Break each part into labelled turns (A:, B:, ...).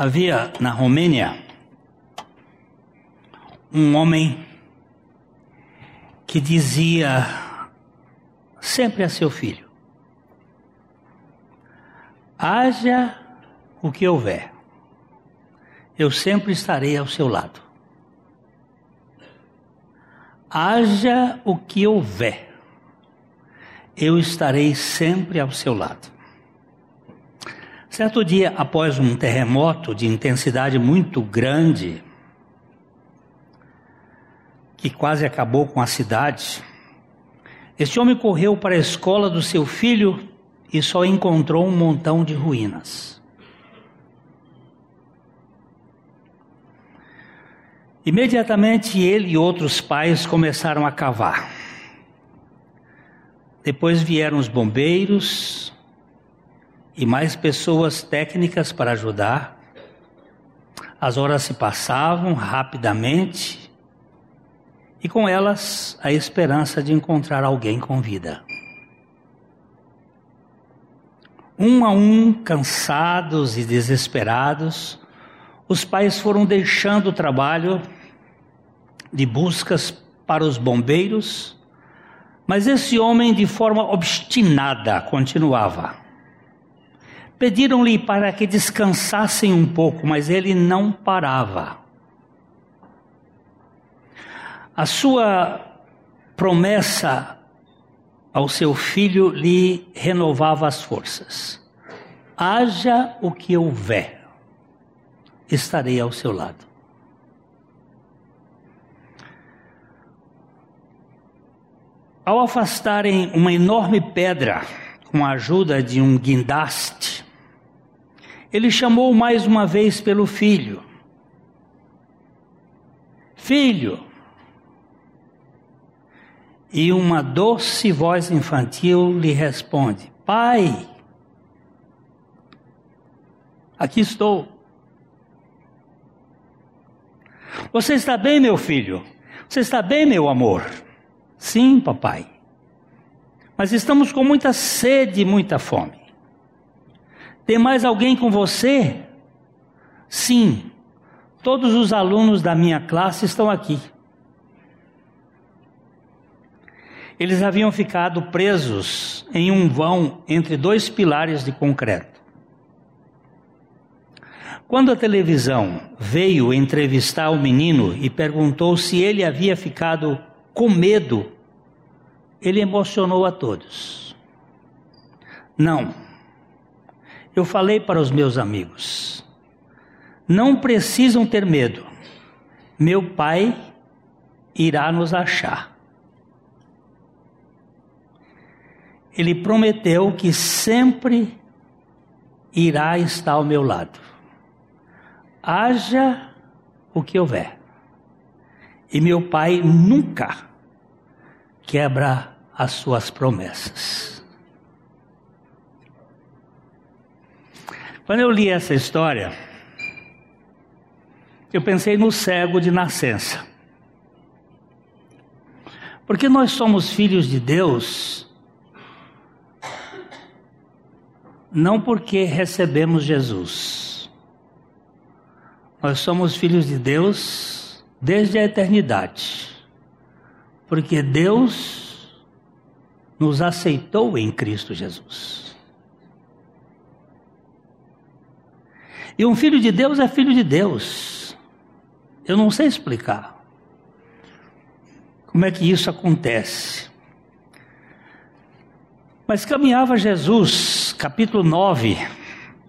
A: Havia na Romênia um homem que dizia sempre a seu filho: haja o que houver, eu sempre estarei ao seu lado. Haja o que houver, eu estarei sempre ao seu lado. Certo dia, após um terremoto de intensidade muito grande, que quase acabou com a cidade, este homem correu para a escola do seu filho e só encontrou um montão de ruínas. Imediatamente ele e outros pais começaram a cavar. Depois vieram os bombeiros e mais pessoas técnicas para ajudar. As horas se passavam rapidamente e com elas a esperança de encontrar alguém com vida. Um a um, cansados e desesperados, os pais foram deixando o trabalho de buscas para os bombeiros, mas esse homem, de forma obstinada, continuava. Pediram-lhe para que descansassem um pouco, mas ele não parava. A sua promessa ao seu filho lhe renovava as forças. Haja o que houver, estarei ao seu lado. Ao afastarem uma enorme pedra com a ajuda de um guindaste, ele chamou mais uma vez pelo filho. Filho, e uma doce voz infantil lhe responde: Pai, aqui estou. Você está bem, meu filho? Você está bem, meu amor? Sim, papai. Mas estamos com muita sede e muita fome. Tem mais alguém com você? Sim. Todos os alunos da minha classe estão aqui. Eles haviam ficado presos em um vão entre dois pilares de concreto. Quando a televisão veio entrevistar o menino e perguntou se ele havia ficado com medo, ele emocionou a todos. Não. Eu falei para os meus amigos: não precisam ter medo. Meu pai irá nos achar. ele prometeu que sempre irá estar ao meu lado. Haja o que houver. E meu pai nunca quebra as suas promessas. Quando eu li essa história, eu pensei no cego de nascença. Porque nós somos filhos de Deus não porque recebemos Jesus. Nós somos filhos de Deus desde a eternidade, porque Deus nos aceitou em Cristo Jesus. E um filho de Deus é filho de Deus. Eu não sei explicar como é que isso acontece. Mas caminhava Jesus, capítulo 9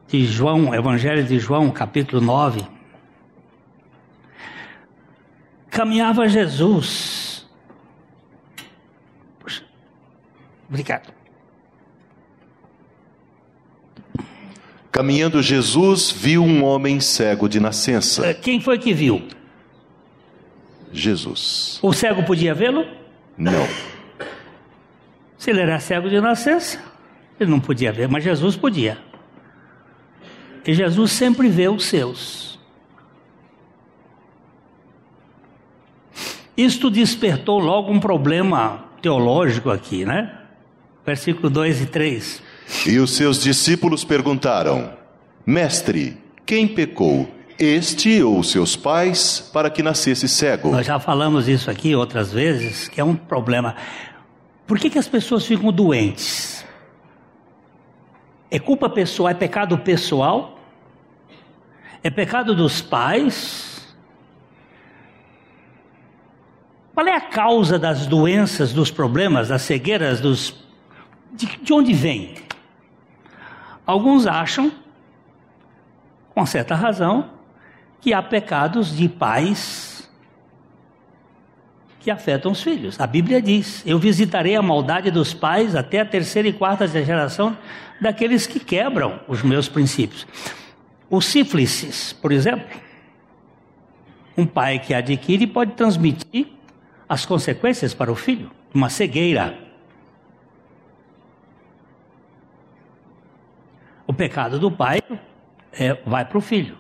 A: de João, Evangelho de João, capítulo 9. Caminhava Jesus. Puxa, obrigado.
B: Caminhando Jesus viu um homem cego de nascença.
A: Eh, quem foi que viu?
B: Jesus.
A: O cego podia vê-lo?
B: Não.
A: Se ele era cego de nascença, ele não podia ver, mas Jesus podia. E Jesus sempre vê os seus. Isto despertou logo um problema teológico aqui, né? Versículo 2 e 3.
B: E os seus discípulos perguntaram: Mestre, Quem pecou? Este ou seus pais, para que nascesse cego?
A: Nós já falamos isso aqui outras vezes, que é um problema. Por que, que as pessoas ficam doentes? É culpa pessoal, é pecado pessoal? É pecado dos pais? Qual é a causa das doenças, dos problemas, das cegueiras, dos. De, de onde vem? Alguns acham, com certa razão, que há pecados de pais que afetam os filhos. A Bíblia diz: Eu visitarei a maldade dos pais até a terceira e quarta geração daqueles que quebram os meus princípios. O sífilis, por exemplo, um pai que adquire pode transmitir as consequências para o filho, uma cegueira. O pecado do pai é, vai para o filho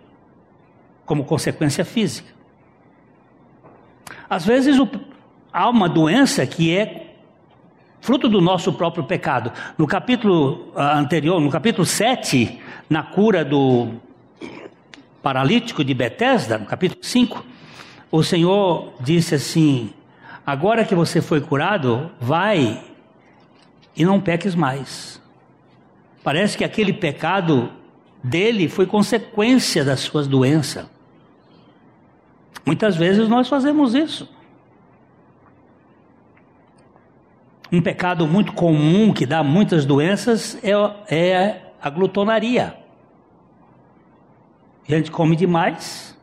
A: como consequência física. Às vezes o, há uma doença que é fruto do nosso próprio pecado. No capítulo uh, anterior, no capítulo 7, na cura do paralítico de Betesda, no capítulo 5, o Senhor disse assim: Agora que você foi curado, vai e não peques mais. Parece que aquele pecado dele foi consequência das suas doenças. Muitas vezes nós fazemos isso. Um pecado muito comum que dá muitas doenças é, é a glutonaria. A gente come demais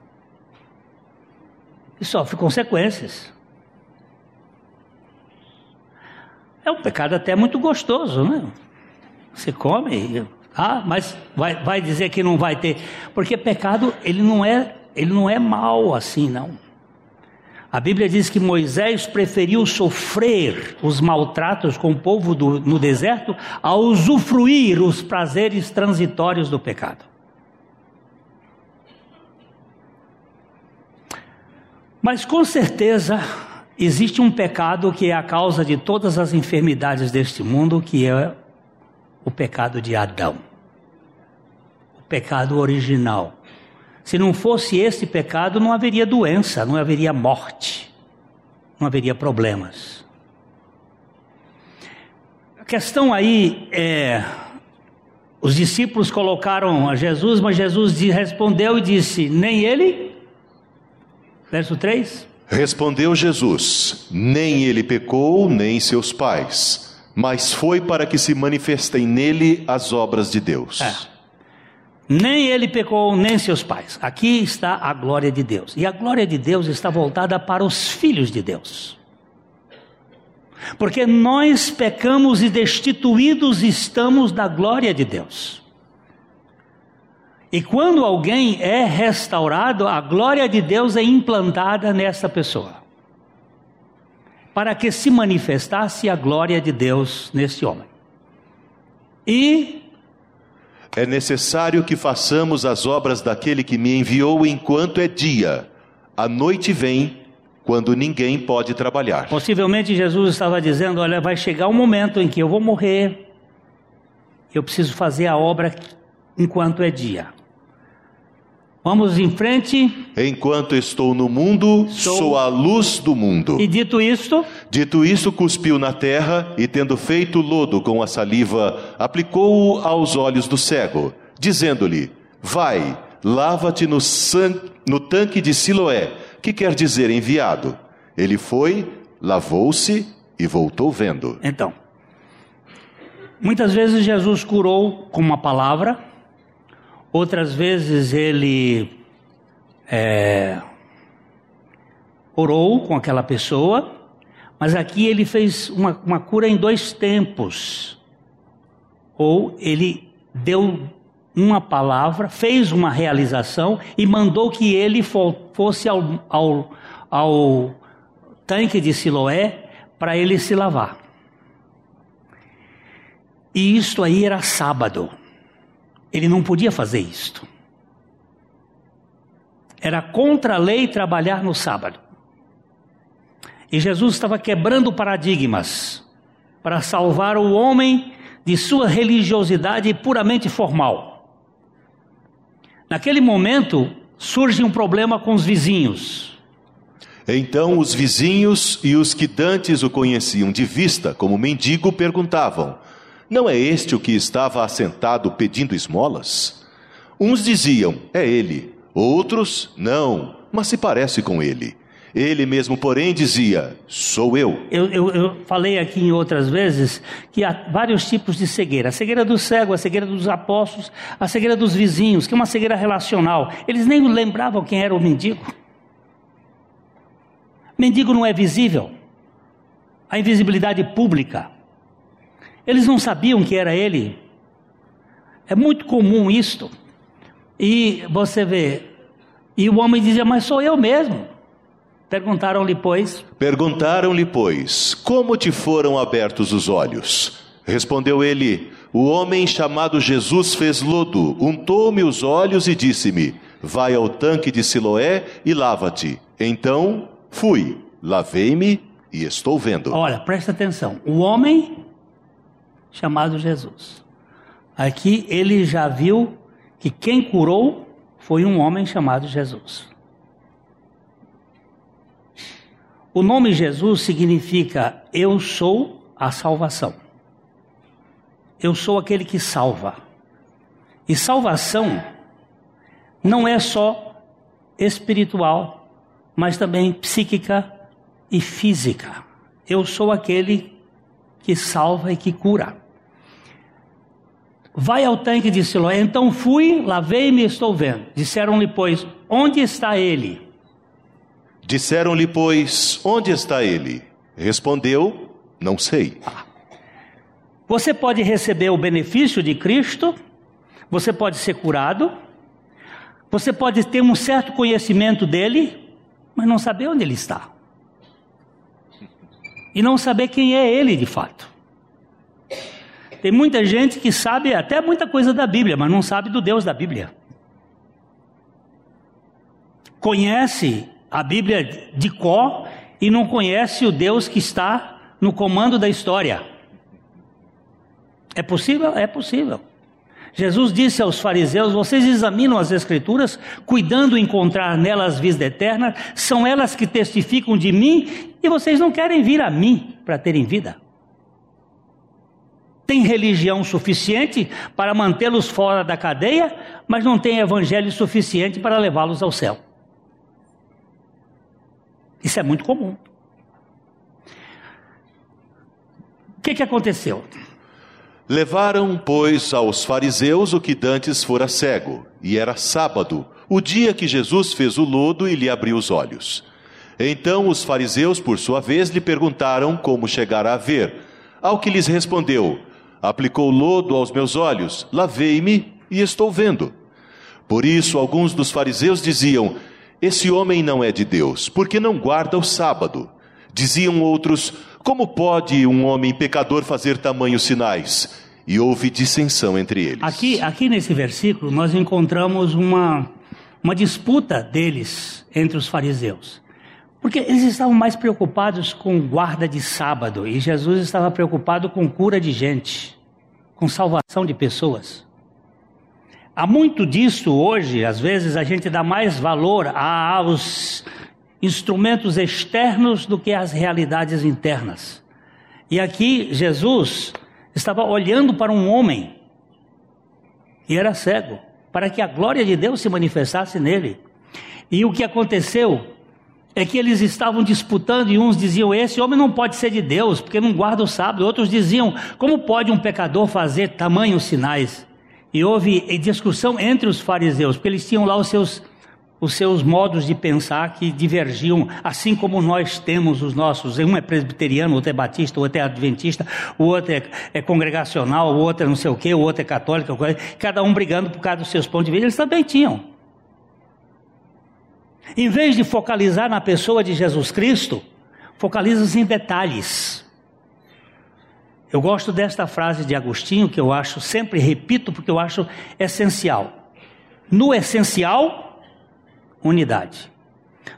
A: e sofre consequências. É um pecado até muito gostoso, né? Você come, ah, mas vai, vai dizer que não vai ter. Porque pecado, ele não é ele não é mal assim, não. A Bíblia diz que Moisés preferiu sofrer os maltratos com o povo do, no deserto a usufruir os prazeres transitórios do pecado. Mas com certeza existe um pecado que é a causa de todas as enfermidades deste mundo, que é o pecado de Adão. O pecado original. Se não fosse esse pecado, não haveria doença, não haveria morte, não haveria problemas. A questão aí é: os discípulos colocaram a Jesus, mas Jesus respondeu e disse: Nem ele. Verso 3.
B: Respondeu Jesus: Nem ele pecou, nem seus pais, mas foi para que se manifestem nele as obras de Deus.
A: É. Nem ele pecou, nem seus pais. Aqui está a glória de Deus. E a glória de Deus está voltada para os filhos de Deus. Porque nós pecamos e destituídos estamos da glória de Deus. E quando alguém é restaurado, a glória de Deus é implantada nessa pessoa. Para que se manifestasse a glória de Deus nesse homem. E
B: é necessário que façamos as obras daquele que me enviou enquanto é dia. A noite vem, quando ninguém pode trabalhar.
A: Possivelmente Jesus estava dizendo: Olha, vai chegar um momento em que eu vou morrer, eu preciso fazer a obra enquanto é dia. Vamos em frente.
B: Enquanto estou no mundo, sou, sou a luz do mundo.
A: E dito isto,
B: dito isso, cuspiu na terra e tendo feito lodo com a saliva, aplicou-o aos olhos do cego, dizendo-lhe: Vai, lava-te no, no tanque de Siloé, que quer dizer enviado. Ele foi, lavou-se e voltou vendo.
A: Então, muitas vezes Jesus curou com uma palavra Outras vezes ele é, orou com aquela pessoa, mas aqui ele fez uma, uma cura em dois tempos. Ou ele deu uma palavra, fez uma realização e mandou que ele fosse ao, ao, ao tanque de Siloé para ele se lavar. E isto aí era sábado. Ele não podia fazer isto. Era contra a lei trabalhar no sábado. E Jesus estava quebrando paradigmas para salvar o homem de sua religiosidade puramente formal. Naquele momento, surge um problema com os vizinhos.
B: Então os vizinhos e os que dantes o conheciam de vista como mendigo perguntavam: Não é este o que estava assentado pedindo esmolas? Uns diziam: É ele. Outros: Não, mas se parece com ele. Ele mesmo, porém, dizia: Sou eu.
A: Eu, eu, eu, falei aqui em outras vezes que há vários tipos de cegueira: a cegueira do cego, a cegueira dos apóstolos, a cegueira dos vizinhos, que é uma cegueira relacional. Eles nem lembravam quem era o mendigo. Mendigo não é visível. A invisibilidade pública. Eles não sabiam que era ele. É muito comum isto. E você vê, e o homem dizia: Mas sou eu mesmo. Perguntaram-lhe, pois.
B: Perguntaram-lhe, pois, como te foram abertos os olhos? Respondeu ele: O homem chamado Jesus fez lodo, untou-me os olhos e disse-me: Vai ao tanque de Siloé e lava-te. Então fui, lavei-me e estou vendo.
A: Olha, presta atenção. O homem chamado Jesus. Aqui ele já viu que quem curou foi um homem chamado Jesus. O nome Jesus significa eu sou a salvação. Eu sou aquele que salva. E salvação não é só espiritual, mas também psíquica e física. Eu sou aquele que salva e que cura. Vai ao tanque de Siloé. Então fui, lavei-me e estou vendo. Disseram-lhe, pois, onde está ele?
B: Disseram-lhe, pois, onde está ele? Respondeu, não sei.
A: Você pode receber o benefício de Cristo, você pode ser curado, você pode ter um certo conhecimento dele, mas não saber onde ele está. E não saber quem é ele de fato. Tem muita gente que sabe até muita coisa da Bíblia, mas não sabe do Deus da Bíblia. Conhece a Bíblia de có e não conhece o Deus que está no comando da história. É possível? É possível. Jesus disse aos fariseus: Vocês examinam as Escrituras, cuidando encontrar nelas vida eterna, são elas que testificam de mim, e vocês não querem vir a mim para terem vida. Tem religião suficiente para mantê-los fora da cadeia, mas não tem evangelho suficiente para levá-los ao céu. Isso é muito comum. O que, que aconteceu?
B: Levaram, pois, aos fariseus o que dantes fora cego, e era sábado, o dia que Jesus fez o lodo e lhe abriu os olhos. Então os fariseus, por sua vez, lhe perguntaram como chegara a ver. Ao que lhes respondeu: Aplicou lodo aos meus olhos, lavei-me e estou vendo. Por isso, alguns dos fariseus diziam: esse homem não é de Deus, porque não guarda o sábado. Diziam outros: Como pode um homem pecador fazer tamanhos sinais? E houve dissensão entre eles.
A: Aqui, aqui nesse versículo, nós encontramos uma, uma disputa deles entre os fariseus. Porque eles estavam mais preocupados com guarda de sábado e Jesus estava preocupado com cura de gente, com salvação de pessoas. Há muito disso hoje, às vezes a gente dá mais valor aos instrumentos externos do que às realidades internas. E aqui Jesus estava olhando para um homem e era cego, para que a glória de Deus se manifestasse nele. E o que aconteceu é que eles estavam disputando e uns diziam: Esse homem não pode ser de Deus, porque não guarda o sábado. Outros diziam: Como pode um pecador fazer tamanhos sinais? E houve discussão entre os fariseus, porque eles tinham lá os seus, os seus modos de pensar que divergiam, assim como nós temos os nossos. Um é presbiteriano, outro é batista, outro é adventista, o outro é, é congregacional, o outro é não sei o quê, o outro é católico, cada um brigando por causa dos seus pontos de vista. Eles também tinham. Em vez de focalizar na pessoa de Jesus Cristo, focaliza-se em detalhes. Eu gosto desta frase de Agostinho, que eu acho, sempre repito, porque eu acho essencial. No essencial, unidade.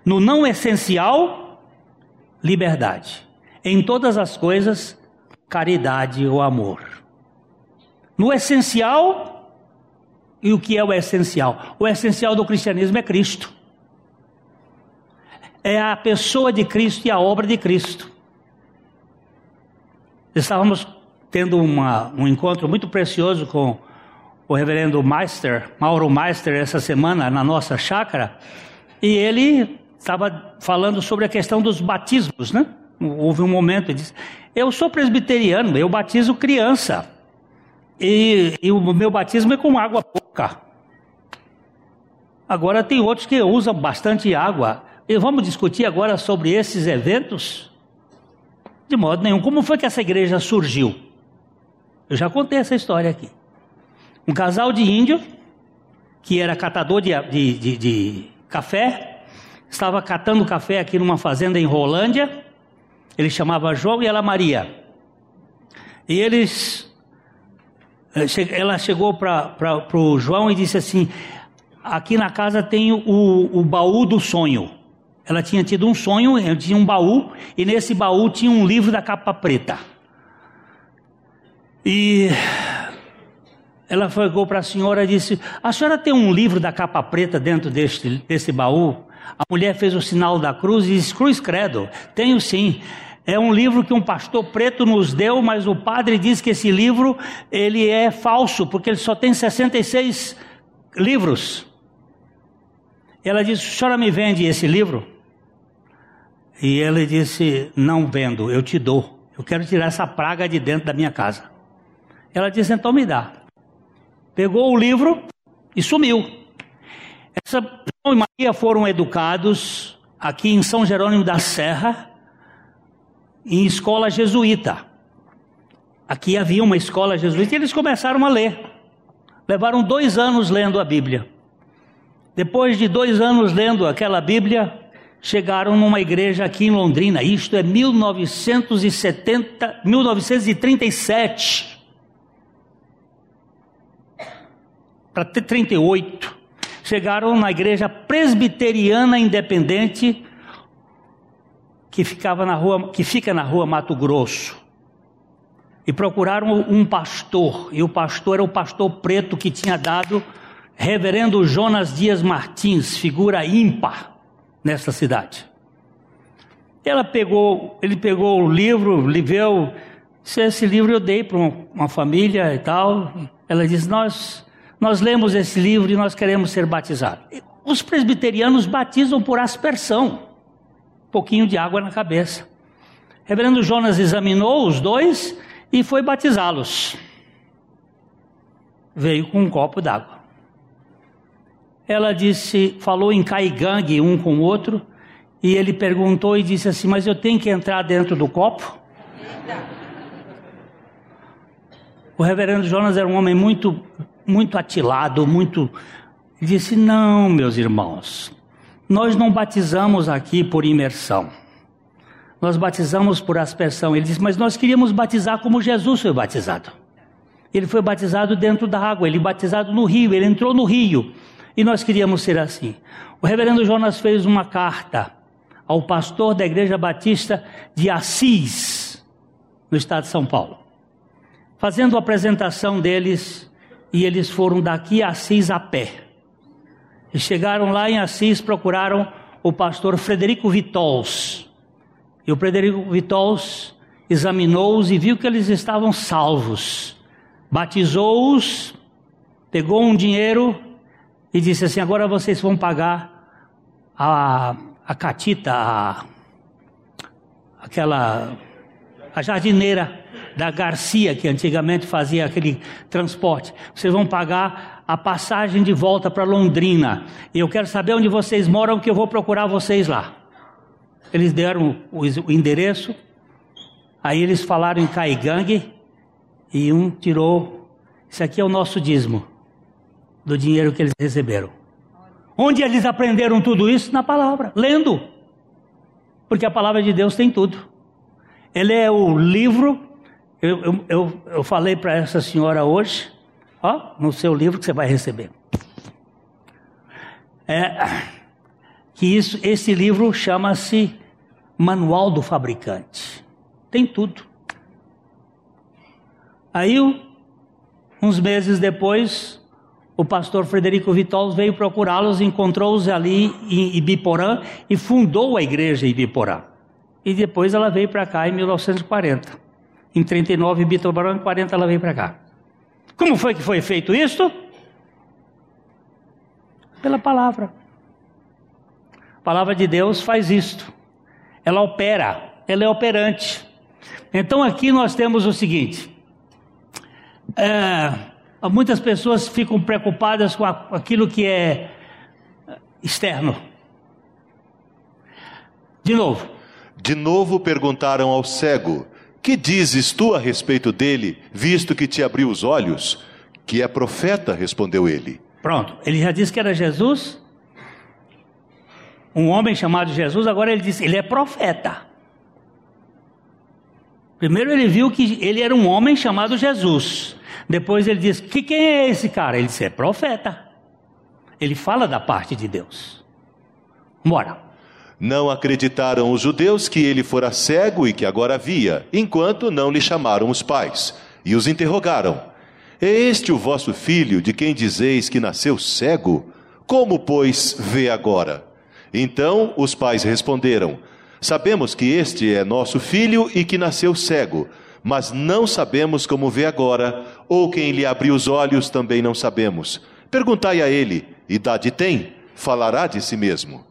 A: No não essencial, liberdade. Em todas as coisas, caridade ou amor. No essencial, E o que é o essencial? O essencial do cristianismo é Cristo. É a pessoa de Cristo e a obra de Cristo. Estávamos tendo uma, um encontro muito precioso com o reverendo Meister, Mauro Meister, essa semana na nossa chácara, e ele estava falando sobre a questão dos batismos, né? Houve um momento, ele disse: Eu sou presbiteriano, eu batizo criança, e, e o meu batismo é com água pouca. Agora tem outros que usam bastante água. E vamos discutir agora sobre esses eventos? De modo nenhum. Como foi que essa igreja surgiu? Eu já contei essa história aqui. Um casal de índio, que era catador de, de, de, de café, estava catando café aqui numa fazenda em Rolândia. Ele chamava João e ela Maria. E eles. Eh, ela chegou para o João e disse assim: Aqui na casa tem o, o baú do sonho. Ela tinha tido um sonho, tinha um baú, e nesse baú tinha um livro da capa preta. E ela chegou para a senhora e disse: A senhora tem um livro da capa preta dentro deste, desse baú? A mulher fez o sinal da cruz e disse: Cruz Credo, tenho sim. É um livro que um pastor preto nos deu, mas o padre diz que esse livro ele é falso, porque ele só tem 66 livros. Ela disse: A senhora me vende esse livro? E ele disse: Não vendo, eu te dou. Eu quero tirar essa praga de dentro da minha casa. Ela disse: Então me dá. Pegou o livro e sumiu. Essa João e Maria foram educados aqui em São Jerônimo da Serra, em escola jesuíta. Aqui havia uma escola jesuíta e eles começaram a ler. Levaram dois anos lendo a Bíblia. Depois de dois anos lendo aquela Bíblia, chegaram numa igreja aqui em Londrina. Isto é 1970, 1937. Para ter 38. Chegaram na igreja presbiteriana independente que ficava na rua, que fica na rua Mato Grosso. E procuraram um pastor, e o pastor era o pastor preto que tinha dado Reverendo Jonas Dias Martins, figura ímpar nessa cidade. Ela pegou, ele pegou o livro, leu, esse livro eu dei para uma família e tal. Ela disse: nós, nós lemos esse livro e nós queremos ser batizados. Os presbiterianos batizam por aspersão, um pouquinho de água na cabeça. Reverendo Jonas examinou os dois e foi batizá-los. Veio com um copo d'água ela disse, falou em caigangue um com o outro, e ele perguntou e disse assim: Mas eu tenho que entrar dentro do copo? O reverendo Jonas era um homem muito, muito atilado, muito. Ele disse: Não, meus irmãos, nós não batizamos aqui por imersão. Nós batizamos por aspersão. Ele disse: Mas nós queríamos batizar como Jesus foi batizado. Ele foi batizado dentro da água, ele batizado no rio, ele entrou no rio. E nós queríamos ser assim. O reverendo Jonas fez uma carta ao pastor da Igreja Batista de Assis, no estado de São Paulo, fazendo a apresentação deles, e eles foram daqui a Assis a pé. E chegaram lá em Assis, procuraram o pastor Frederico Vitols. E o Frederico Vitols examinou-os e viu que eles estavam salvos. Batizou-os, pegou um dinheiro e disse assim: agora vocês vão pagar a, a catita, a, aquela a jardineira da Garcia, que antigamente fazia aquele transporte. Vocês vão pagar a passagem de volta para Londrina. E eu quero saber onde vocês moram, que eu vou procurar vocês lá. Eles deram o, o endereço, aí eles falaram em Caigangue, e um tirou: Isso aqui é o nosso dízimo do dinheiro que eles receberam. Onde eles aprenderam tudo isso? Na palavra, lendo. Porque a palavra de Deus tem tudo. Ele é o livro. Eu, eu, eu, eu falei para essa senhora hoje, ó, no seu livro que você vai receber. É, que isso, esse livro chama-se Manual do Fabricante. Tem tudo. Aí, uns meses depois, o pastor Frederico Vitolos veio procurá-los, encontrou-os ali em Ibiporã e fundou a igreja em Ibiporã. E depois ela veio para cá em 1940. Em 39, Ibiporã, em 40 ela veio para cá. Como foi que foi feito isto? Pela palavra. A palavra de Deus faz isto. Ela opera, ela é operante. Então aqui nós temos o seguinte: é, muitas pessoas ficam preocupadas com aquilo que é externo. De novo.
B: De novo perguntaram ao cego: Que dizes tu a respeito dele, visto que te abriu os olhos? Que é profeta, respondeu ele.
A: Pronto, ele já disse que era Jesus. Um homem chamado Jesus, agora ele disse, ele é profeta. Primeiro ele viu que ele era um homem chamado Jesus. Depois ele disse: que quem é esse cara? Ele disse: é profeta. Ele fala da parte de Deus. Bora.
B: Não acreditaram os judeus que ele fora cego e que agora via, enquanto não lhe chamaram os pais e os interrogaram: É este o vosso filho de quem dizeis que nasceu cego? Como, pois, vê agora? Então os pais responderam: Sabemos que este é nosso filho e que nasceu cego, mas não sabemos como vê agora, ou quem lhe abriu os olhos também não sabemos. Perguntai a ele: idade tem? Falará de si mesmo.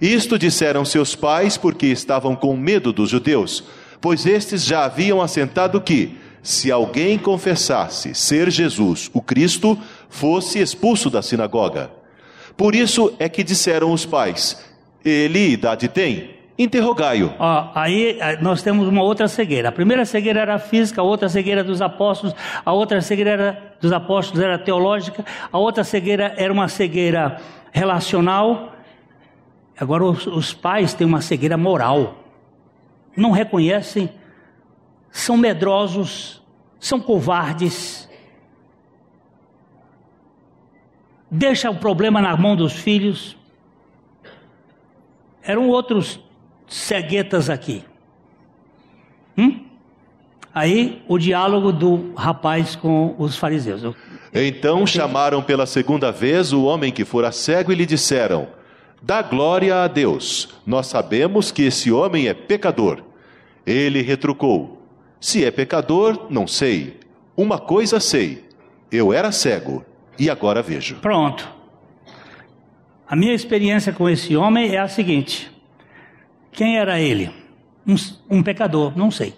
B: Isto disseram seus pais porque estavam com medo dos judeus, pois estes já haviam assentado que, se alguém confessasse ser Jesus, o Cristo, fosse expulso da sinagoga. Por isso é que disseram os pais: Ele idade tem? Interrogai-o.
A: aí eh, nós temos uma outra cegueira. A primeira cegueira era física, a outra cegueira dos apóstolos, a outra cegueira era, dos apóstolos era teológica, a outra cegueira era uma cegueira relacional. Agora os, os pais têm uma cegueira moral. Não reconhecem, são medrosos, são covardes. Deixa o problema na mão dos filhos. Eram outros ceguetas aqui. Hum? Aí o diálogo do rapaz com os fariseus.
B: Então chamaram pela segunda vez o homem que fora cego e lhe disseram: Dá glória a Deus, nós sabemos que esse homem é pecador. Ele retrucou: Se é pecador, não sei. Uma coisa sei: eu era cego e agora vejo.
A: Pronto. A minha experiência com esse homem é a seguinte: quem era ele? Um, um pecador, não sei.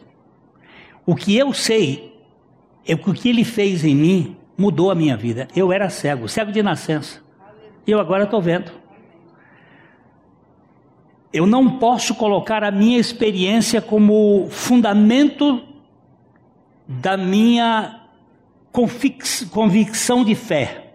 A: O que eu sei é que o que ele fez em mim mudou a minha vida. Eu era cego, cego de nascença. E eu agora estou vendo. Eu não posso colocar a minha experiência como fundamento da minha convicção de fé.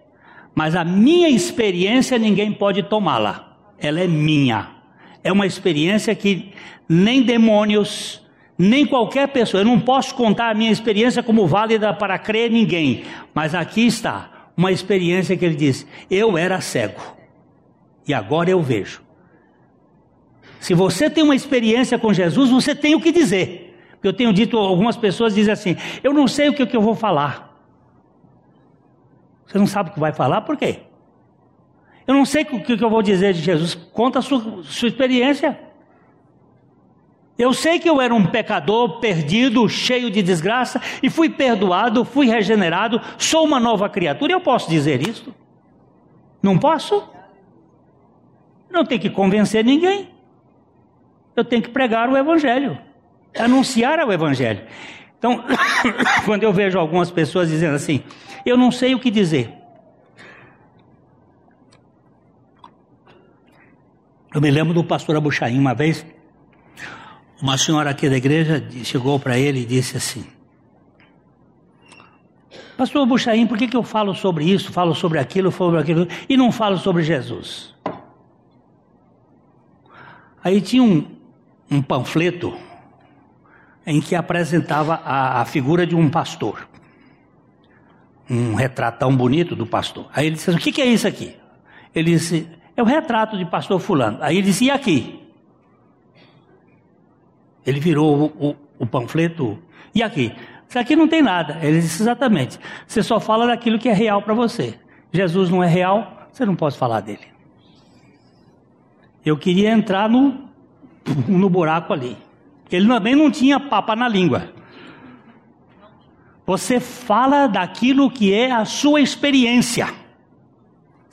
A: Mas a minha experiência ninguém pode tomá-la. Ela é minha. É uma experiência que nem demônios, nem qualquer pessoa, eu não posso contar a minha experiência como válida para crer ninguém, mas aqui está uma experiência que ele diz: eu era cego e agora eu vejo. Se você tem uma experiência com Jesus, você tem o que dizer. Eu tenho dito, algumas pessoas dizem assim: eu não sei o que, que eu vou falar. Você não sabe o que vai falar, por quê? Eu não sei o que, eu vou dizer de Jesus. Conta a sua, sua experiência. Eu sei que eu era um pecador perdido, cheio de desgraça, e fui perdoado, fui regenerado, sou uma nova criatura. Eu posso dizer isso? Não posso? Não tenho que convencer ninguém. Eu tenho que pregar o Evangelho, anunciar o Evangelho. Então, quando eu vejo algumas pessoas dizendo assim, eu não sei o que dizer. Eu me lembro do pastor Abuchaim uma vez, uma senhora aqui da igreja chegou para ele e disse assim: Pastor Abuchaim, por que, que eu falo sobre isso, falo sobre aquilo, sobre aquilo e não falo sobre Jesus? Aí tinha um, um panfleto em que apresentava a, a figura de um pastor, um retratão bonito do pastor. Aí ele disse: O que, que é isso aqui? Ele disse: é o retrato de pastor fulano. Aí ele disse, e aqui? Ele virou o, o, o panfleto, e aqui? Isso aqui não tem nada. Ele disse, exatamente. Você só fala daquilo que é real para você. Jesus não é real, você não pode falar dele. Eu queria entrar no, no buraco ali. Ele também não tinha papa na língua. Você fala daquilo que é a sua experiência.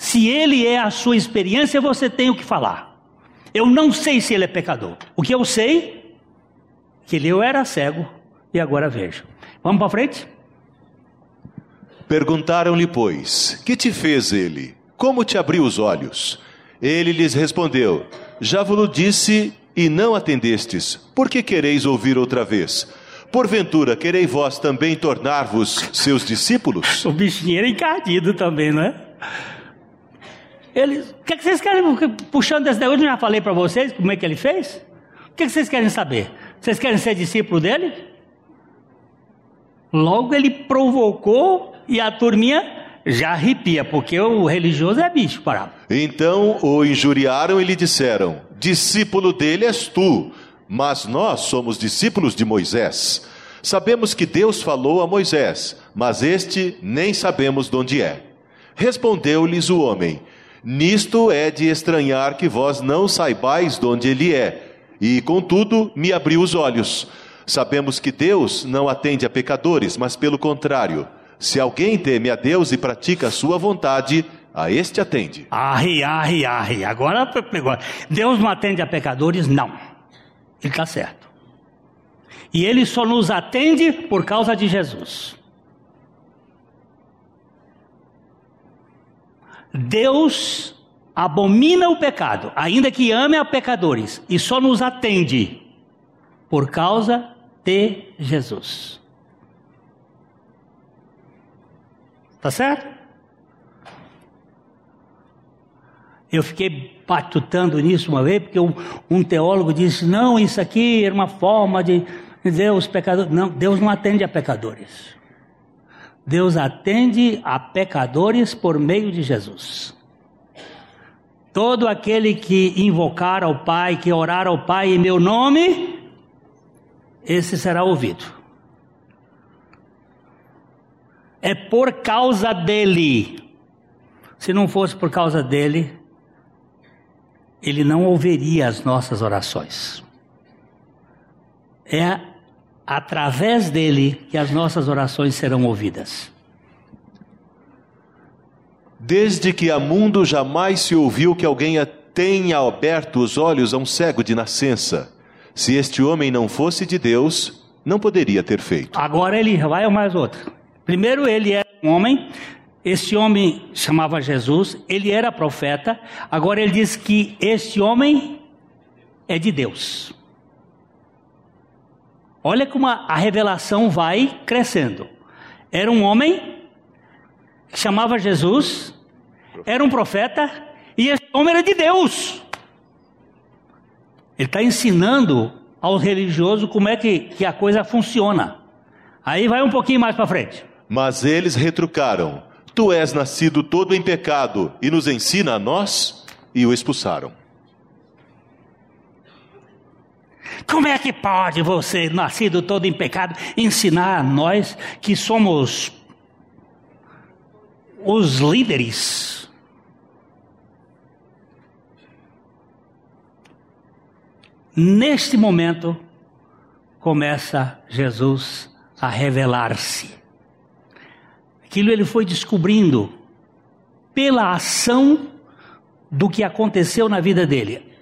A: Se ele é a sua experiência, você tem o que falar. Eu não sei se ele é pecador. O que eu sei que ele eu era cego e agora vejo. Vamos para frente?
B: Perguntaram-lhe, pois: Que te fez ele? Como te abriu os olhos? Ele lhes respondeu: Já vos disse e não atendestes. Por que quereis ouvir outra vez? Porventura, quereis vós também tornar-vos seus discípulos?
A: O bichinho era encardido também, não é? Ele, o que, é que vocês querem, puxando desse negócio, eu já falei para vocês como é que ele fez? O que, é que vocês querem saber? Vocês querem ser discípulo dele? Logo ele provocou e a turminha já arrepia, porque o religioso é bicho parado.
B: Então o injuriaram e lhe disseram: Discípulo dele és tu, mas nós somos discípulos de Moisés. Sabemos que Deus falou a Moisés, mas este nem sabemos de onde é. Respondeu-lhes o homem: Nisto é de estranhar que vós não saibais de onde ele é, e contudo me abriu os olhos. Sabemos que Deus não atende a pecadores, mas pelo contrário se alguém teme a Deus e pratica a sua vontade, a este atende.
A: Arre, arre, arre. Agora pegou. Deus não atende a pecadores? Não. Ele está certo. E ele só nos atende por causa de Jesus. Deus abomina o pecado, ainda que ame a pecadores, e só nos atende por causa de Jesus. Tá certo? Eu fiquei patutando nisso uma vez, porque um, um teólogo disse: não, isso aqui era uma forma de dizer os pecadores. Não, Deus não atende a pecadores. Deus atende a pecadores por meio de Jesus. Todo aquele que invocar ao Pai, que orar ao Pai em meu nome, esse será ouvido é por causa dele. Se não fosse por causa dele, ele não ouviria as nossas orações. É através dele que as nossas orações serão ouvidas.
B: Desde que há mundo jamais se ouviu que alguém tenha aberto os olhos a um cego de nascença. Se este homem não fosse de Deus, não poderia ter feito.
A: Agora ele vai a mais outro. Primeiro, ele era um homem, esse homem chamava Jesus, ele era profeta. Agora, ele diz que esse homem é de Deus. Olha como a, revelação vai crescendo. Era um homem que chamava Jesus, era um profeta, e esse homem era de Deus. Ele está ensinando aos religiosos como é que, que a coisa funciona. Aí vai um pouquinho mais para frente.
B: Mas eles retrucaram: Tu és nascido todo em pecado e nos ensina a nós? E o expulsaram.
A: Como é que pode você, nascido todo em pecado, ensinar a nós que somos os líderes? Neste momento, começa Jesus a revelar-se. Aquilo ele foi descobrindo pela ação do que aconteceu na vida dele.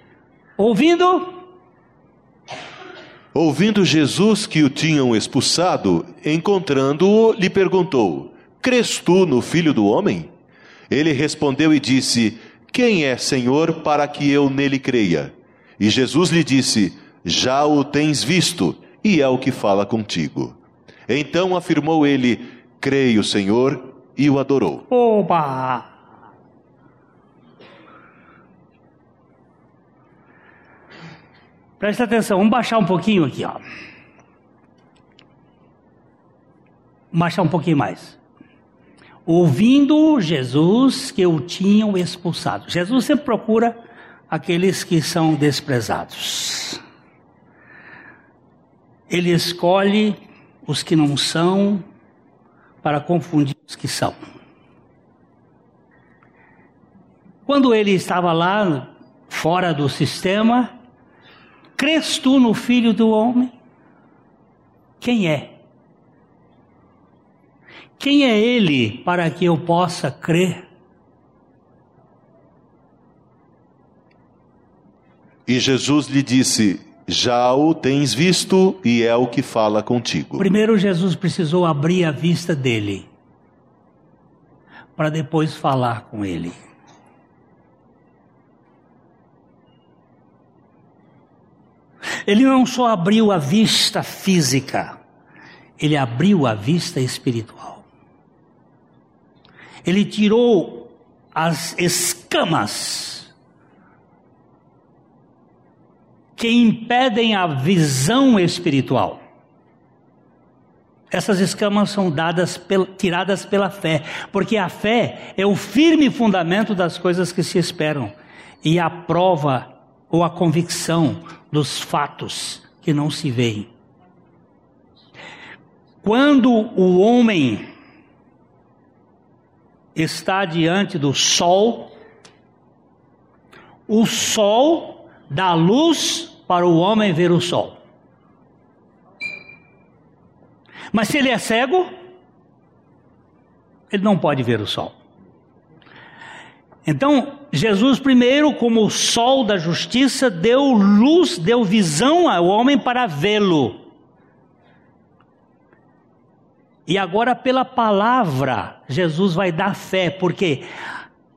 A: Ouvindo?
B: Ouvindo Jesus que o tinham expulsado, encontrando-o, lhe perguntou: Crês tu no Filho do Homem? Ele respondeu e disse: Quem é, Senhor, para que eu nele creia? E Jesus lhe disse: Já o tens visto, e é o que fala contigo. Então afirmou ele: creio, Senhor, e o adorou.
A: Opa! Presta atenção, vamos baixar um pouquinho aqui, ó. Baixar um pouquinho mais. Ouvindo Jesus que o tinham expulsado. Jesus sempre procura aqueles que são desprezados. Ele escolhe os que não são para confundir os que são. Quando ele estava lá, fora do sistema, crês tu no filho do homem? Quem é? Quem é ele para que eu possa crer?
B: E Jesus lhe disse: Já o tens visto e é o que fala contigo.
A: Primeiro, Jesus precisou abrir a vista dele, para depois falar com ele. Ele não só abriu a vista física, ele abriu a vista espiritual. Ele tirou as escamas que impedem a visão espiritual. Essas escamas são dadas, tiradas pela fé, porque a fé é o firme fundamento das coisas que se esperam e a prova ou a convicção dos fatos que não se veem. Quando o homem está diante do sol, o sol dá luz para o homem ver o sol. Mas se ele é cego, ele não pode ver o sol. Então, Jesus, primeiro, como o sol da justiça, deu luz, deu visão ao homem para vê-lo. E agora, pela palavra, Jesus vai dar fé, porque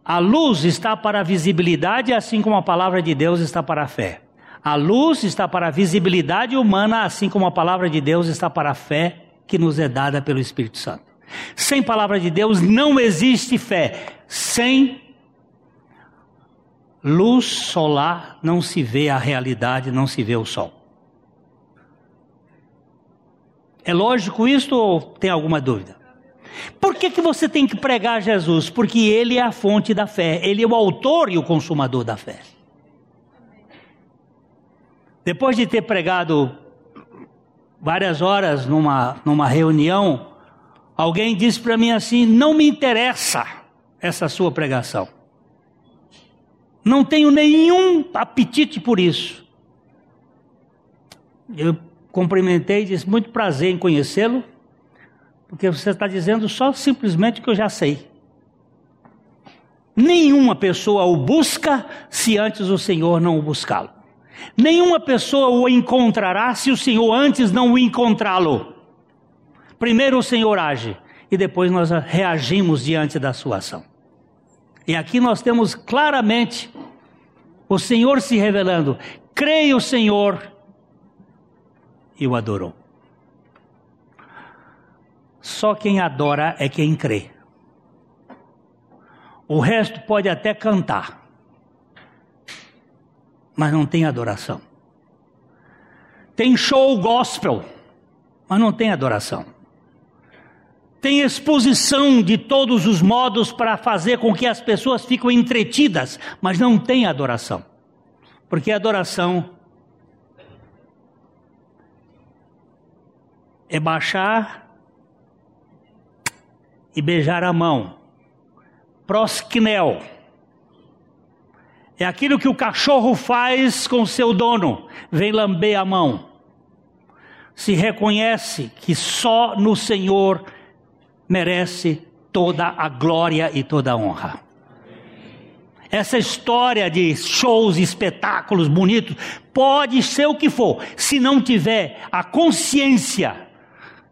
A: a luz está para a visibilidade, assim como a palavra de Deus está para a fé. A luz está para a visibilidade humana, assim como a palavra de Deus está para a fé que nos é dada pelo Espírito Santo. Sem palavra de Deus não existe fé. Sem luz solar não se vê a realidade, não se vê o sol. É lógico isso ou tem alguma dúvida? Por que, que você tem que pregar Jesus? Porque Ele é a fonte da fé, Ele é o autor e o consumador da fé. Depois de ter pregado várias horas numa, numa reunião, alguém disse para mim assim: não me interessa essa sua pregação. Não tenho nenhum apetite por isso. Eu cumprimentei e disse: Muito prazer em conhecê-lo, porque você está dizendo só simplesmente o que eu já sei. Nenhuma pessoa o busca se antes o Senhor não o buscá-lo. Nenhuma pessoa o encontrará se o Senhor antes não o encontrá-lo. Primeiro o Senhor age e depois nós reagimos diante da sua ação. E aqui nós temos claramente o Senhor se revelando: creia o Senhor e o adorou. Só quem adora é quem crê. O resto pode até cantar, mas não tem adoração. Tem show gospel, mas não tem adoração. Tem exposição de todos os modos para fazer com que as pessoas fiquem entretidas, mas não tem adoração. Porque adoração é baixar e beijar a mão. Prosquinel. É aquilo que o cachorro faz com seu dono, vem lamber a mão. Se reconhece que só no Senhor merece toda a glória e toda a honra. Essa história de shows, espetáculos bonitos, pode ser o que for, se não tiver a consciência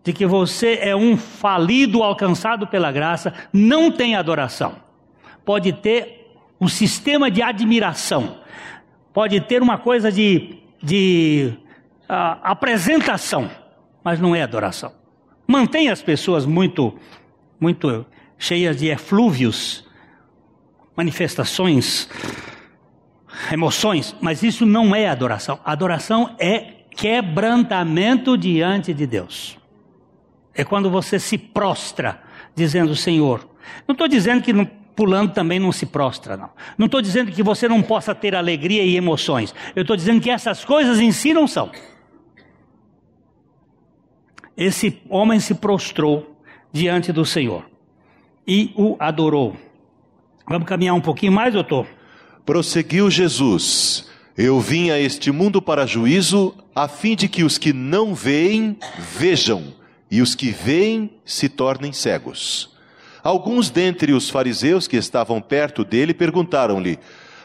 A: de que você é um falido alcançado pela graça, não tem adoração. Pode ter um sistema de admiração, pode ter uma coisa de, de uh, apresentação, mas não é adoração. Mantém as pessoas muito, muito cheias de eflúvios, manifestações, emoções, mas isso não é adoração. Adoração é quebrantamento diante de Deus. É quando você se prostra, dizendo, Senhor. Não estou dizendo que não, pulando também não se prostra, não. Não estou dizendo que você não possa ter alegria e emoções. Eu estou dizendo que essas coisas em si não são. Esse homem se prostrou diante do Senhor e o adorou. Vamos caminhar um pouquinho mais, doutor?
B: Prosseguiu Jesus: Eu vim a este mundo para juízo, a fim de que os que não veem, vejam, e os que veem se tornem cegos. Alguns dentre os fariseus que estavam perto dele perguntaram-lhe: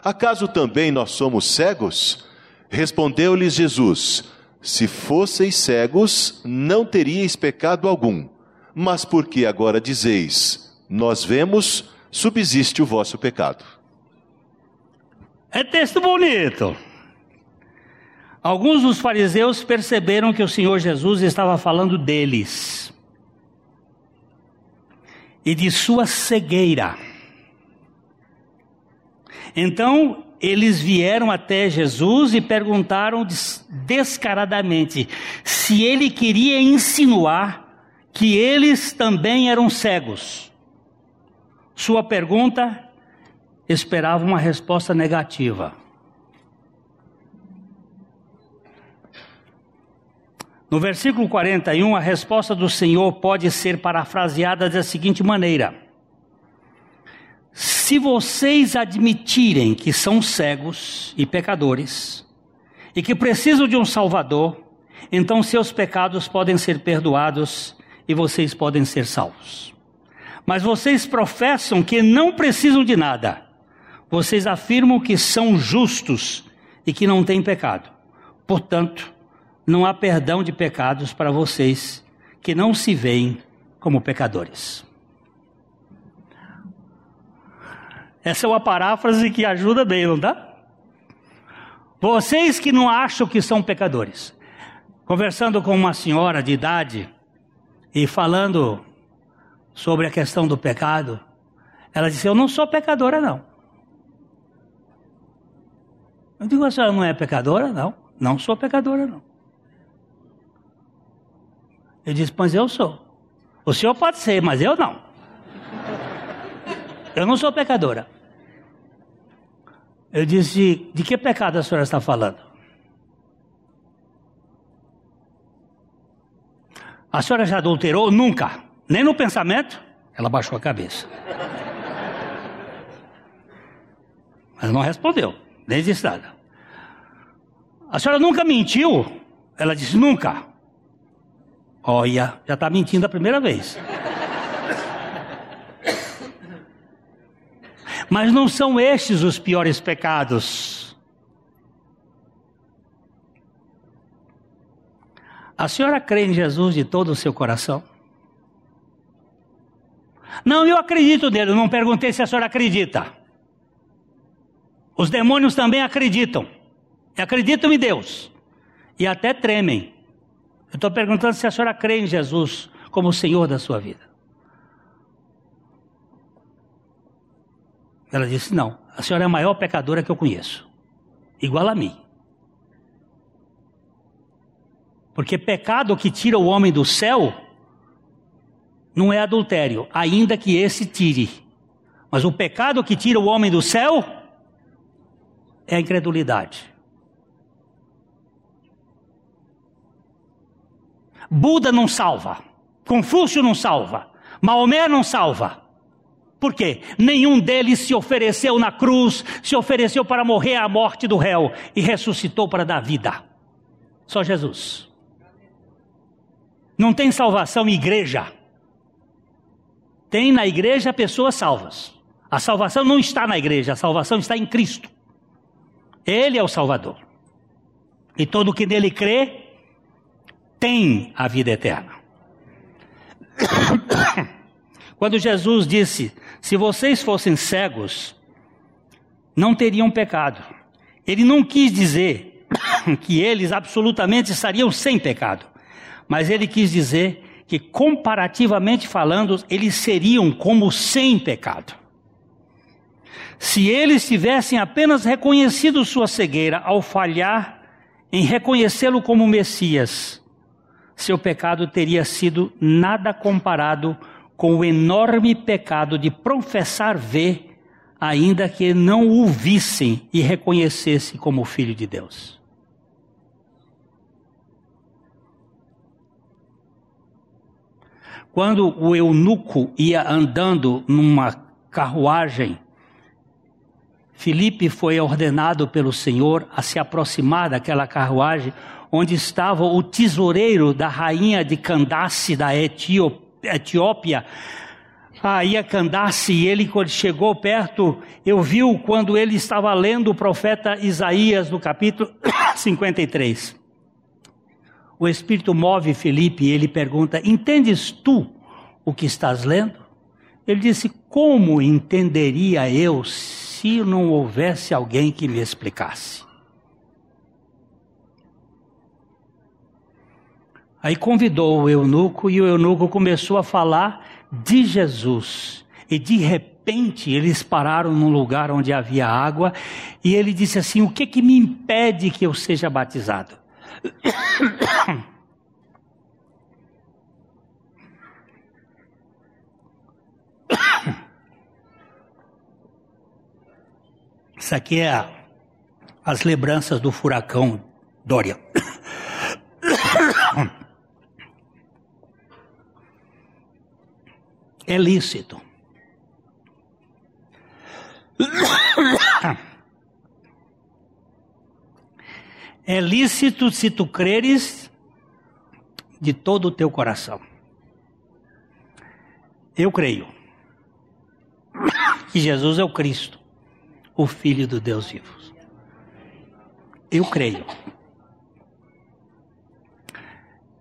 B: Acaso também nós somos cegos? Respondeu-lhes Jesus: Se fosseis cegos, não teríeis pecado algum. Mas porque agora dizeis: Nós vemos, subsiste o vosso pecado.
A: É texto bonito. Alguns dos fariseus perceberam que o Senhor Jesus estava falando deles e de sua cegueira. Então eles vieram até Jesus e perguntaram descaradamente se ele queria insinuar que eles também eram cegos. Sua pergunta esperava uma resposta negativa. No versículo 41, a resposta do Senhor pode ser parafraseada da seguinte maneira: se vocês admitirem que são cegos e pecadores, e que precisam de um Salvador, então seus pecados podem ser perdoados e vocês podem ser salvos. Mas vocês professam que não precisam de nada. Vocês afirmam que são justos e que não têm pecado. Portanto, não há perdão de pecados para vocês que não se veem como pecadores. Essa é uma paráfrase que ajuda bem, não dá? Vocês que não acham que são pecadores. Conversando com uma senhora de idade e falando sobre a questão do pecado, ela disse: Eu não sou pecadora, não. Eu digo: A senhora não é pecadora? Não. Não sou pecadora, não. Eu disse: Mas eu sou. O senhor pode ser, mas eu não. Eu não sou pecadora. Eu disse: De que pecado a senhora está falando? A senhora já adulterou? Nunca. Nem no pensamento? Ela baixou a cabeça. Mas não respondeu, nem disse nada. A senhora nunca mentiu? Ela disse: Nunca. Olha, já está mentindo a primeira vez. Mas não são estes os piores pecados. A senhora crê em Jesus de todo o seu coração? Não, eu acredito nele, não perguntei se a senhora acredita. Os demônios também acreditam. Acreditam em Deus. E até tremem. Eu estou perguntando se a senhora crê em Jesus como o Senhor da sua vida. Ela disse: Não, a senhora é a maior pecadora que eu conheço, igual a mim. Porque pecado que tira o homem do céu não é adultério, ainda que esse tire. Mas o pecado que tira o homem do céu é a incredulidade. Buda não salva, Confúcio não salva, Maomé não salva. Por quê? Nenhum deles se ofereceu na cruz, se ofereceu para morrer a morte do réu e ressuscitou para dar vida. Só Jesus. Não tem salvação igreja. Tem na igreja pessoas salvas. A salvação não está na igreja, a salvação está em Cristo. Ele é o Salvador. E todo que nele crê tem a vida eterna. Quando Jesus disse: Se vocês fossem cegos, não teriam pecado. Ele não quis dizer que eles absolutamente estariam sem pecado, mas ele quis dizer que, comparativamente falando, eles seriam como sem pecado. Se eles tivessem apenas reconhecido sua cegueira ao falhar em reconhecê-lo como Messias, seu pecado teria sido nada comparado com o enorme pecado de professar ver, ainda que não o vissem e reconhecessem como filho de Deus. Quando o eunuco ia andando numa carruagem Filipe foi ordenado pelo Senhor a se aproximar daquela carruagem onde estava o tesoureiro da rainha de Candace da Etiópia. A Candace, e ele quando chegou perto, eu viu quando ele estava lendo o profeta Isaías no capítulo 53. O Espírito move Felipe e ele pergunta: Entendes tu o que estás lendo? Ele disse: Como entenderia eu se não houvesse alguém que me explicasse? Aí convidou o eunuco e o eunuco começou a falar de Jesus. E de repente eles pararam num lugar onde havia água e ele disse assim: O que que me impede que eu seja batizado? Isso aqui é as lembranças do furacão Dorian. É lícito. É lícito se tu creres de todo o teu coração. Eu creio que Jesus é o Cristo, o Filho do Deus vivo. Eu creio.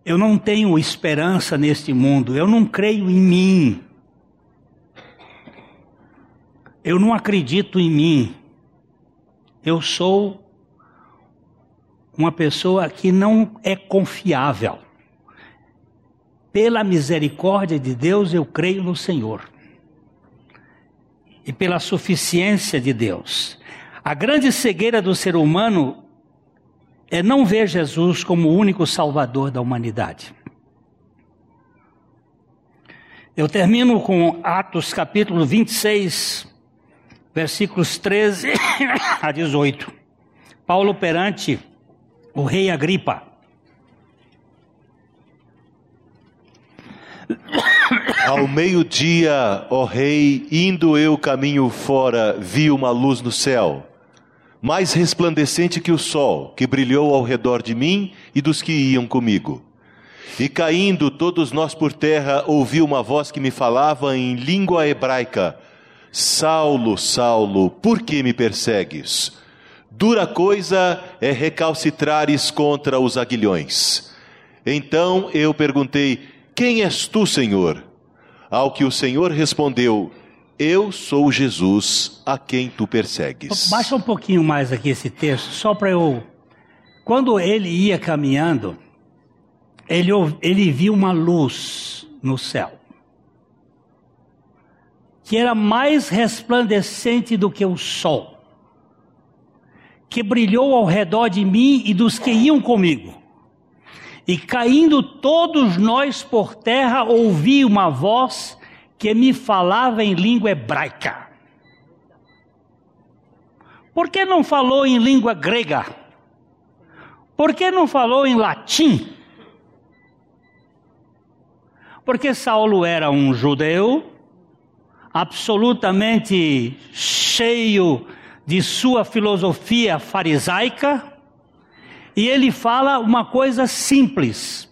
A: Eu não tenho esperança neste mundo, eu não creio em mim. Eu não acredito em mim. Eu sou uma pessoa que não é confiável. Pela misericórdia de Deus, eu creio no Senhor. E pela suficiência de Deus. A grande cegueira do ser humano é não ver Jesus como o único salvador da humanidade. Eu termino com Atos capítulo 26, versículos 13 a 18. Paulo perante o rei Agripa.
B: Ao meio-dia, ó rei, indo eu caminho fora, vi uma luz no céu, mais resplandecente que o sol, que brilhou ao redor de mim e dos que iam comigo. E caindo todos nós por terra, ouvi uma voz que me falava em língua hebraica: Saulo, Saulo, por que me persegues? Dura coisa é recalcitrares contra os aguilhões. Então eu perguntei: Quem és tu, Senhor? Ao que o Senhor respondeu: Eu sou Jesus a quem tu persegues.
A: Baixa um pouquinho mais aqui esse texto, só para eu. Quando ele ia caminhando, ele, ele viu uma luz no céu, que era mais resplandecente do que o sol que brilhou ao redor de mim e dos que iam comigo. E caindo todos nós por terra, ouvi uma voz que me falava em língua hebraica. Por que não falou em língua grega? Por que não falou em latim? Porque Saulo era um judeu absolutamente cheio de sua filosofia farisaica, e ele fala uma coisa simples.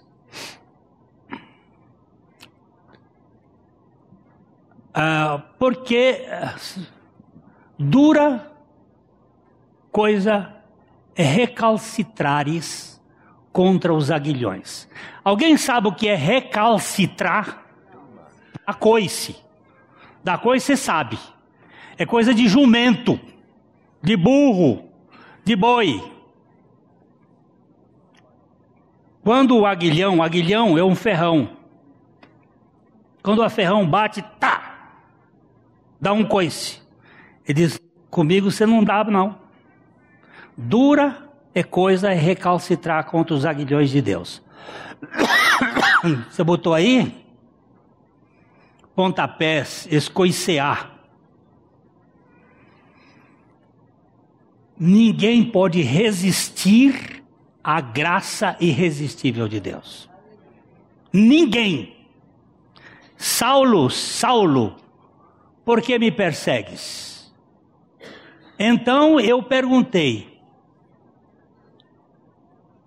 A: Uh, porque dura coisa é recalcitrares contra os aguilhões. Alguém sabe o que é recalcitrar? A coice. Da coice você sabe. É coisa de jumento de burro, de boi. Quando o aguilhão, o aguilhão é um ferrão. Quando o ferrão bate, tá, dá um coice. Ele diz: comigo você não dá, não. Dura é coisa é recalcitrar contra os aguilhões de Deus. Você botou aí? Pontapés, escoicear. ninguém pode resistir à graça irresistível de Deus. Ninguém. Saulo, Saulo, por que me persegues? Então eu perguntei: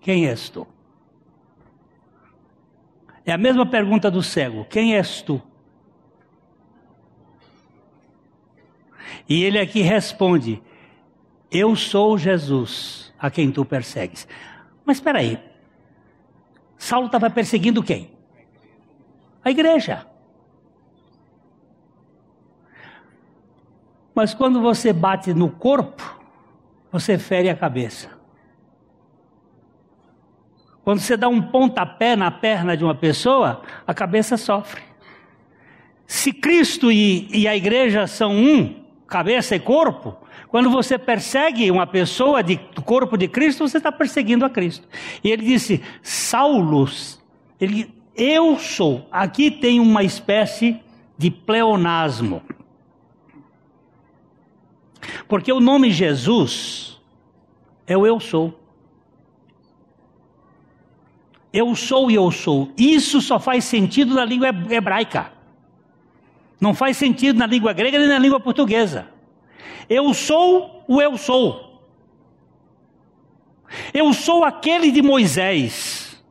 A: Quem és tu? É a mesma pergunta do cego: Quem és tu? E ele aqui responde: Eu sou Jesus, a quem tu persegues. Mas espera aí. Saulo estava perseguindo quem? A igreja. Mas quando você bate no corpo, você fere a cabeça. Quando você dá um pontapé na perna de uma pessoa, a cabeça sofre. Se Cristo e, e a igreja são um, cabeça e corpo, quando você persegue uma pessoa de, do corpo de Cristo, você está perseguindo a Cristo. E ele disse: Saulos, ele, eu sou. Aqui tem uma espécie de pleonasmo. Porque o nome Jesus é o eu sou. Eu sou e eu sou. Isso só faz sentido na língua hebraica. Não faz sentido na língua grega nem na língua portuguesa. Eu sou o eu sou. Eu sou aquele de Moisés.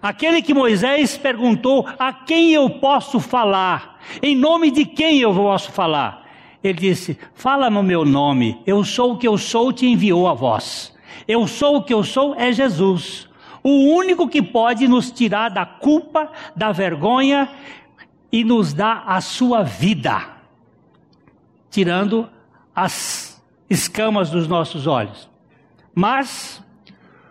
A: Aquele que Moisés perguntou: a quem eu posso falar? Em nome de quem eu posso falar? Ele disse: Fala no meu nome. Eu sou o que eu sou, te enviou a vós. Eu sou o que eu sou é Jesus. O único que pode nos tirar da culpa, da vergonha e nos dar a sua vida, tirando as escamas dos nossos olhos. Mas.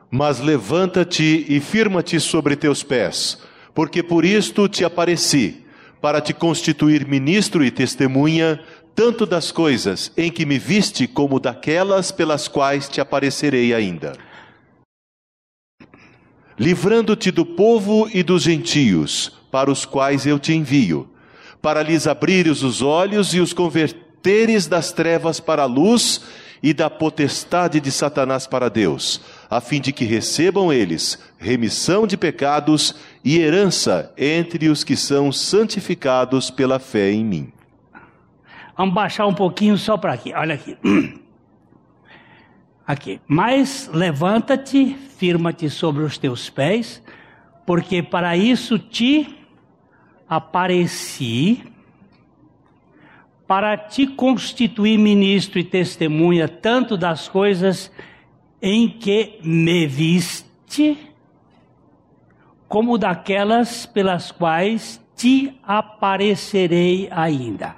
B: Mas levanta-te e firma-te sobre teus pés, porque por isto te apareci, para te constituir ministro e testemunha, tanto das coisas em que me viste, como daquelas pelas quais te aparecerei ainda. Livrando-te do povo e dos gentios, para os quais eu te envio, para lhes abrires os olhos e os converter teres das trevas para a luz e da potestade de Satanás para Deus, a fim de que recebam eles remissão de pecados e herança entre os que são santificados pela fé em mim.
A: Vamos baixar um pouquinho só para aqui. Olha aqui. Aqui. Mas levanta-te, firma-te sobre os teus pés, porque para isso te apareci para te constituir ministro e testemunha tanto das coisas em que me viste, como daquelas pelas quais te aparecerei ainda.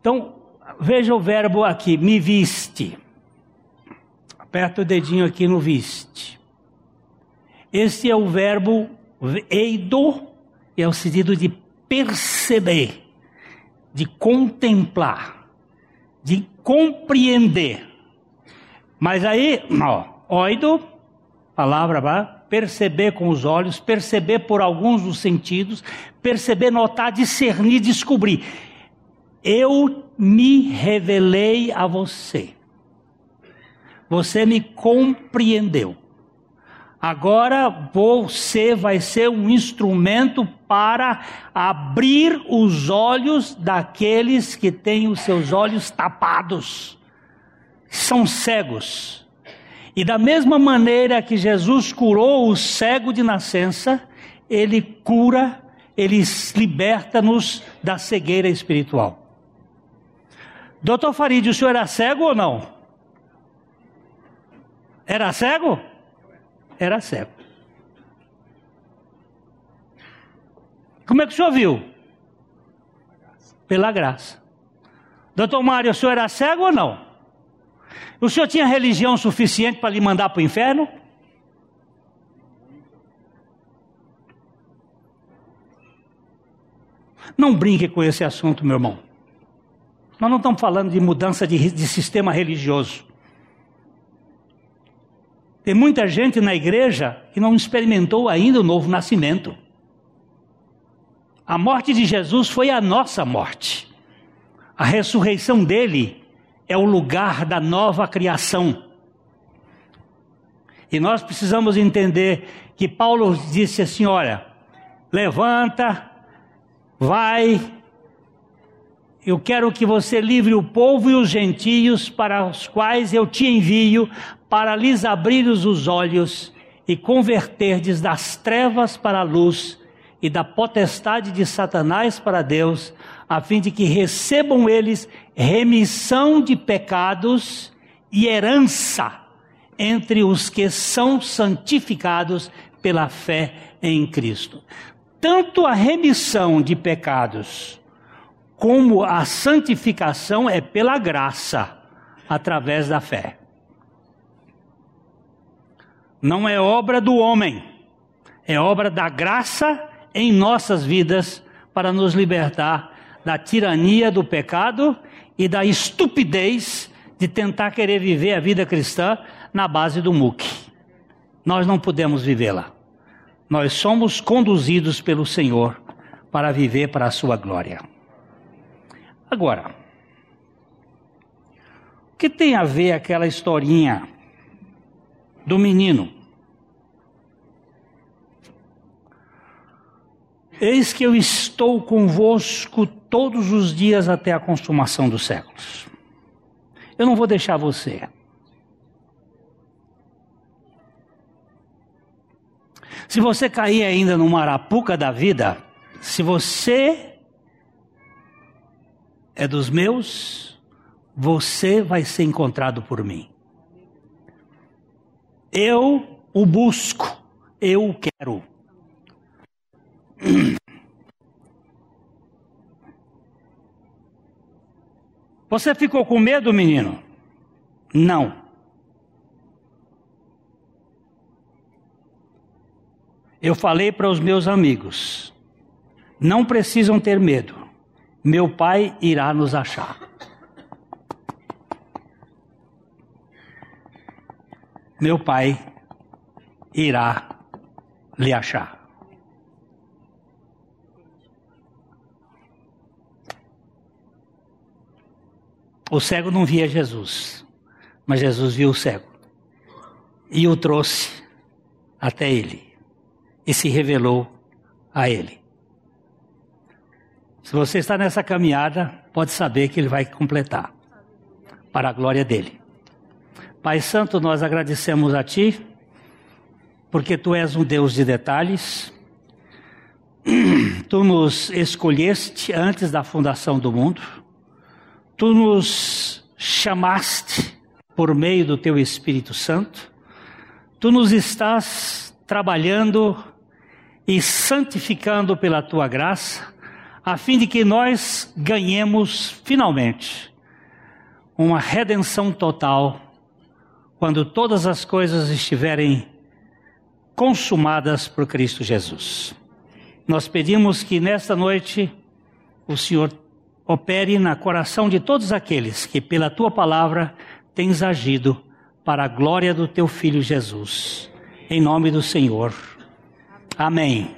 A: Então, veja o verbo aqui, me viste. Aperta o dedinho aqui no viste. Este é o verbo eido, é o sentido de perceber de contemplar, de compreender. Mas aí, ó, oido, palavra perceber com os olhos, perceber por alguns dos sentidos, perceber, notar, discernir, descobrir. Eu me revelei a você. Você me compreendeu. Agora você vai ser um instrumento para abrir os olhos daqueles que têm os seus olhos tapados, são cegos. E da mesma maneira que Jesus curou o cego de nascença, ele cura, ele liberta-nos da cegueira espiritual. Doutor Farid, o senhor era cego ou não? Era cego? era cego. Como é que o senhor viu? Pela graça. Doutor Mário, o senhor era cego ou não? O senhor tinha religião suficiente para lhe mandar para o inferno? Não brinque com esse assunto, meu irmão. Nós não estamos falando de mudança de, de sistema religioso. Tem muita gente na igreja que não experimentou ainda o novo nascimento. A morte de Jesus foi a nossa morte. A ressurreição dele é o lugar da nova criação. E nós precisamos entender que Paulo disse assim: olha, levanta, vai, Eu quero que você livre o povo e os gentios para os quais eu te envio, para lhes abrir os olhos e converterdes das trevas para a luz e da potestade de Satanás para Deus, a fim de que recebam eles remissão de pecados e herança entre os que são santificados pela fé em Cristo. Tanto a remissão de pecados como a santificação é pela graça, através da fé. Não é obra do homem, é obra da graça em nossas vidas para nos libertar da tirania do pecado e da estupidez de tentar querer viver a vida cristã na base do muque. Nós não podemos vivê-la. Nós somos conduzidos pelo Senhor para viver para a sua glória. Agora, o que tem a ver aquela historinha do menino? Eis que eu estou convosco todos os dias até a consumação dos séculos. Eu não vou deixar você. Se você cair ainda numa arapuca da vida, se você é dos meus, você vai ser encontrado por mim. Eu o busco, eu o quero. Você ficou com medo, menino? Não. Eu falei para os meus amigos: não precisam ter medo, meu pai irá nos achar. Meu pai irá lhe achar. O cego não via Jesus, mas Jesus viu o cego e o trouxe até ele e se revelou a ele. Se você está nessa caminhada, pode saber que ele vai completar para a glória dele. Pai Santo, nós agradecemos a Ti, porque Tu és um Deus de detalhes. Tu nos escolheste antes da fundação do mundo Tu nos chamaste por meio do teu Espírito Santo, tu nos estás trabalhando e santificando pela tua graça, a fim de que nós ganhemos finalmente uma redenção total quando todas as coisas estiverem consumadas por Cristo Jesus. Nós pedimos que nesta noite o Senhor opere na coração de todos aqueles que, pela tua palavra, tens agido para a glória do teu filho Jesus. Em nome do Senhor. Amém.